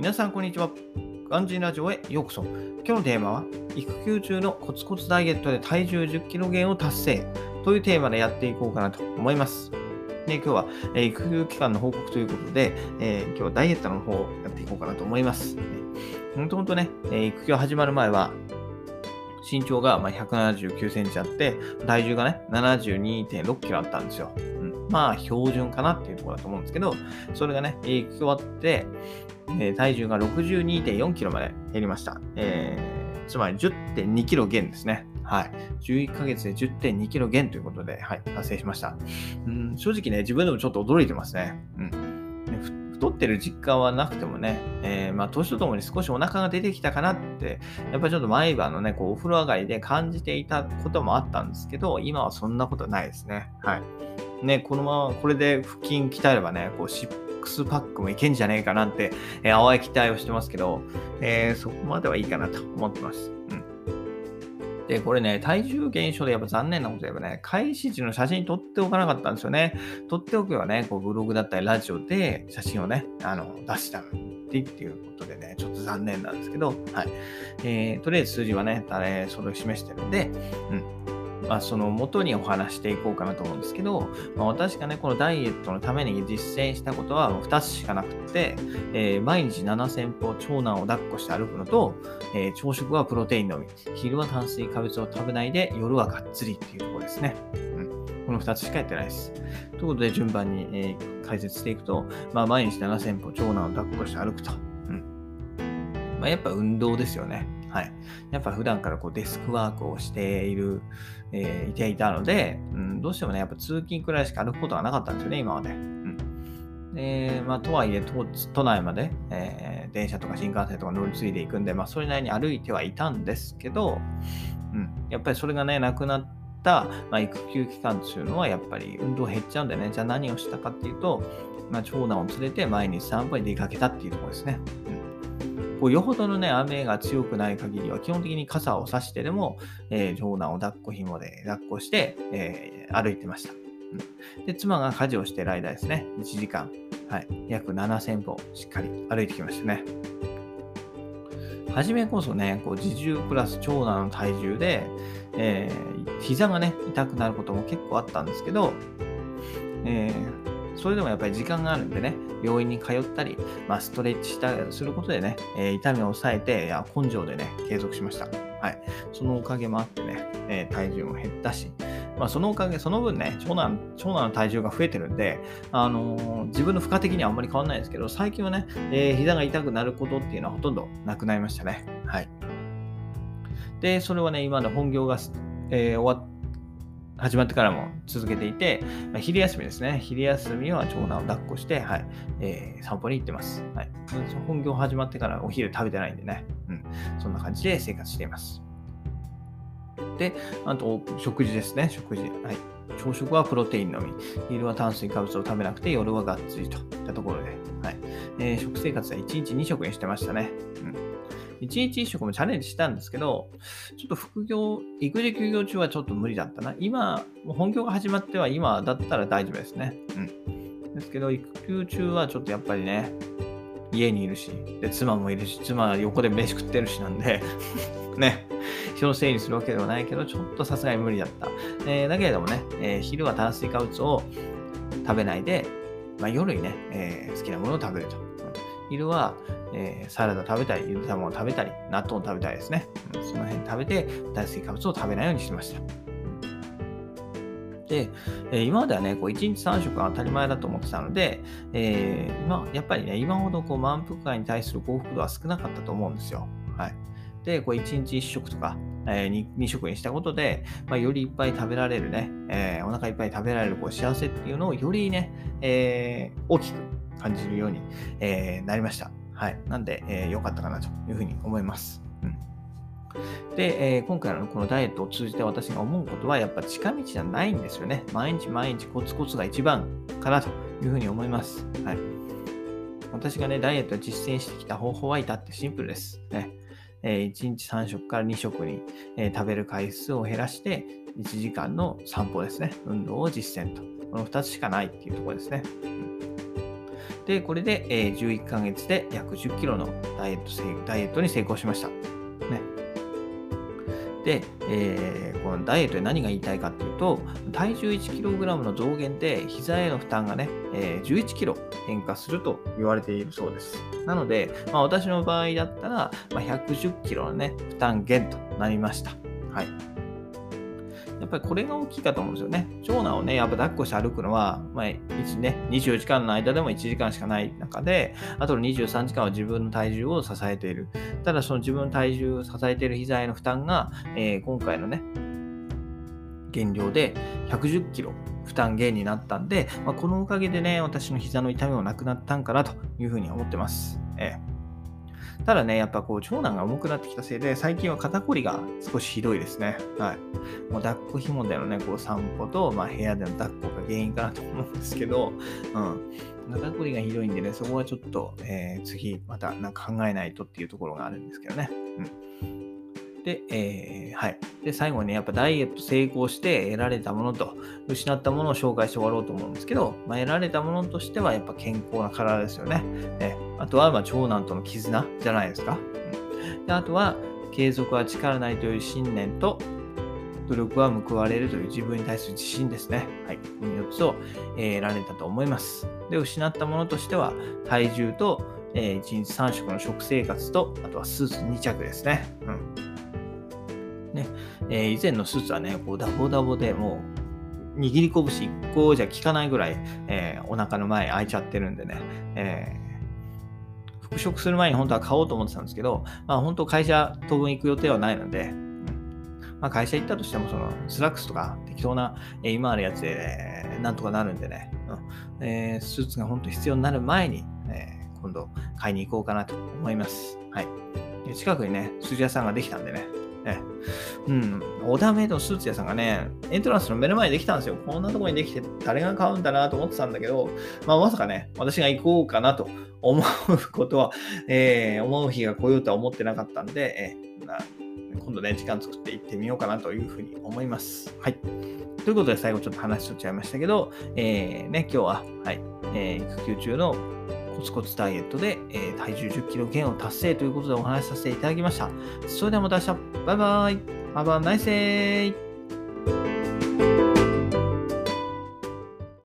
皆さん、こんにちは。ガンジーラジオへようこそ。今日のテーマは、育休中のコツコツダイエットで体重10キロ減を達成というテーマでやっていこうかなと思います。で今日は、え、育休期間の報告ということで、えー、今日はダイエットの方をやっていこうかなと思います。もともとね、育休始まる前は、身長がま179センチあって、体重がね、72.6キロあったんですよ。まあ標準かなっていうところだと思うんですけど、それがね、行き終わって、えー、体重が62.4キロまで減りました。えー、つまり10.2キロ減ですね。はい。11ヶ月で10.2キロ減ということで、はい、達成しました。うん、正直ね、自分でもちょっと驚いてますね。うん。太ってる実感はなくてもね、えー、まあ、年とともに少しお腹が出てきたかなって、やっぱりちょっと毎晩のね、こう、お風呂上がりで感じていたこともあったんですけど、今はそんなことないですね。はい。ね、このままこれで腹筋鍛えればね、こうシックスパックもいけんじゃねえかなんて、えー、淡い期待をしてますけど、えー、そこまではいいかなと思ってます。で、これね、体重減少でやっぱ残念なこと言えばね、開始時の写真撮っておかなかったんですよね。撮っておけばね、こうブログだったりラジオで写真をね、あの出したっていうことでね、ちょっと残念なんですけど、はい。えー、とりあえず数字はね、それを示してるんで、うん。まあ、その元にお話していこうかなと思うんですけど、まあ、私がね、このダイエットのために実践したことは2つしかなくて、えー、毎日7000歩長男を抱っこして歩くのと、えー、朝食はプロテイン飲み、昼は炭水化物を食べないで、夜はがっつりっていうところですね。この2つしかやってないです。ということで、順番に、えー、解説していくと、まあ、毎日7000歩長男を抱っこして歩くと。うんまあ、やっぱ運動ですよね。はい。やっぱ普段からこうデスクワークをしている、えー、いていたので、うん、どうしてもね、やっぱ通勤くらいしか歩くことがなかったんですよね、今まで。うん。で、まあ、とはいえ都、内まで、えー、電車とか新幹線とか乗り継いでいくんで、まあ、それなりに歩いてはいたんですけど、うん、やっぱりそれがね、なくなって、まあ、育休期間っていうのはやっぱり運動減っちゃうんでね、じゃあ何をしたかっていうと、まあ、長男を連れて毎日散歩に出かけたっていうところですね。うんこうよほどのね、雨が強くない限りは、基本的に傘を差してでも、えー、長男を抱っこ紐で抱っこして、えー、歩いてました。うん、で、妻が家事をしてる間ですね、1時間、はい、約7000歩しっかり歩いてきましたね。初めこそね、こう自重プラス長男の体重で、えー、膝がね、痛くなることも結構あったんですけど、えーそれでもやっぱり時間があるんでね、病院に通ったり、まあ、ストレッチしたりすることでね、えー、痛みを抑えて、いや根性でね、継続しました。はい。そのおかげもあってね、えー、体重も減ったし、まあ、そのおかげ、その分ね、長男、長男の体重が増えてるんで、あのー、自分の負荷的にはあんまり変わんないですけど、最近はね、えー、膝が痛くなることっていうのはほとんどなくなりましたね。はい。で、それはね、今の本業が、えー、終わっ始まってからも続けていて、まあ、昼休みですね。昼休みは長男を抱っこして、はい、えー、散歩に行ってます。はい。本業始まってからお昼食べてないんでね。うん。そんな感じで生活しています。で、あと、食事ですね。食事。はい。朝食はプロテインのみ。昼は炭水化物を食べなくて、夜はがっつりといったところで、はい。えー、食生活は1日2食にしてましたね。うん。1日1食もチャレンジしたんですけど、ちょっと副業、育児休業中はちょっと無理だったな。今、本業が始まっては今だったら大丈夫ですね。うん。ですけど、育休中はちょっとやっぱりね、家にいるし、で、妻もいるし、妻は横で飯食ってるしなんで ね、人のせいにするわけではないけど、ちょっとさすがに無理だった。えー、だけれどもね、えー、昼は炭水化物を食べないで、まあ、夜にね、えー、好きなものを食べると。昼は、えー、サラダ食べたり、ゆで卵食べたり、納豆食べたりですね。その辺食べて、炭水化物を食べないようにしてました。で、えー、今まではね、こう1日3食が当たり前だと思ってたので、えー、今、やっぱりね、今ほどこう満腹感に対する幸福度は少なかったと思うんですよ。はい。で、こう1日1食とか、えー、2, 2食にしたことで、まあ、よりいっぱい食べられるね、えー、お腹いっぱい食べられるこう幸せっていうのをよりね、えー、大きく感じるように、えー、なりました。はい。なんで、えー、良かったかなというふうに思います。うん。で、えー、今回のこのダイエットを通じて私が思うことは、やっぱ近道じゃないんですよね。毎日毎日コツコツが一番かなというふうに思います。はい。私がね、ダイエットを実践してきた方法は至ってシンプルです。ね。えー、1日3食から2食に、えー、食べる回数を減らして、1時間の散歩ですね。運動を実践と。この2つしかないっていうところですね。で、これで、えー11ヶ月で約10キロのダイエットダイエットに成功しました。ね。で、えーこのダイエットで何が言いたいかっていうと、体重 1kg の増減で膝への負担がね、えー 11kg 変化すると言われているそうです。なので、まあ、私の場合だったら、まあ、110kg のね、負担減となりました。はい。っぱりこれが大きいかと思うんですよね。長男をね、やっぱ抱っこして歩くのは、まあ、1ね、24時間の間でも1時間しかない中で、あとの23時間は自分の体重を支えている。ただその自分の体重を支えている膝への負担が、えー今回のね、減量で110キロ負担減になったんで、まあ、このおかげでね、私の膝の痛みもなくなったんかなというふうに思ってます。ええただね、やっぱこう、長男が重くなってきたせいで、最近は肩こりが少しひどいですね。はい。もう抱っこ紐でのね、こう散歩と、まあ、部屋での抱っこが原因かなと思うんですけど、うん。肩こりがひどいんでね、そこはちょっと、えー次、またなんか考えないとっていうところがあるんですけどね。うん。で、えーはい。で、最後にね、やっぱダイエット成功して得られたものと、失ったものを紹介して終わろうと思うんですけど、まあ、得られたものとしては、やっぱ健康な体ですよね。えあとは、ま、長男との絆じゃないですか。うん、であとは、継続は力ないという信念と、努力は報われるという自分に対する自信ですね。はい。この4つを、え得られたと思います。で、失ったものとしては、体重と、え1日3食の食生活と、あとはスーツ2着ですね。うん。えー以前のスーツはね、こうダボダボでもう、握り拳1個じゃ効かないぐらい、えーお腹の前開いちゃってるんでね、えー復職する前に本当は買おうと思ってたんですけど、まあ本当会社当分行く予定はないので、まあ会社行ったとしても、そのスラックスとか適当な、え今あるやつで、なんとかなるんでね、うんえースーツが本当必要になる前に、えー今度買いに行こうかなと思います。はい。近くにね、スーツ屋さんができたんでね、うん、オーダーメイドのスーツ屋さんがね、エントランスの目の前にできたんですよ。こんなとこにできて誰が買うんだなと思ってたんだけど、まあ、まさかね、私が行こうかなと思うことは、えー思う日が来ようとは思ってなかったんで、えーまあ今度ね、時間作って行ってみようかなというふうに思います。はい。ということで、最後ちょっと話しとっちゃいましたけど、えーね、今日は、はい、えー育休中のコツコツダイエットで、えー体重10キロ減を達成ということでお話しさせていただきました。それではまた明日、バイバイ !Have a nice day!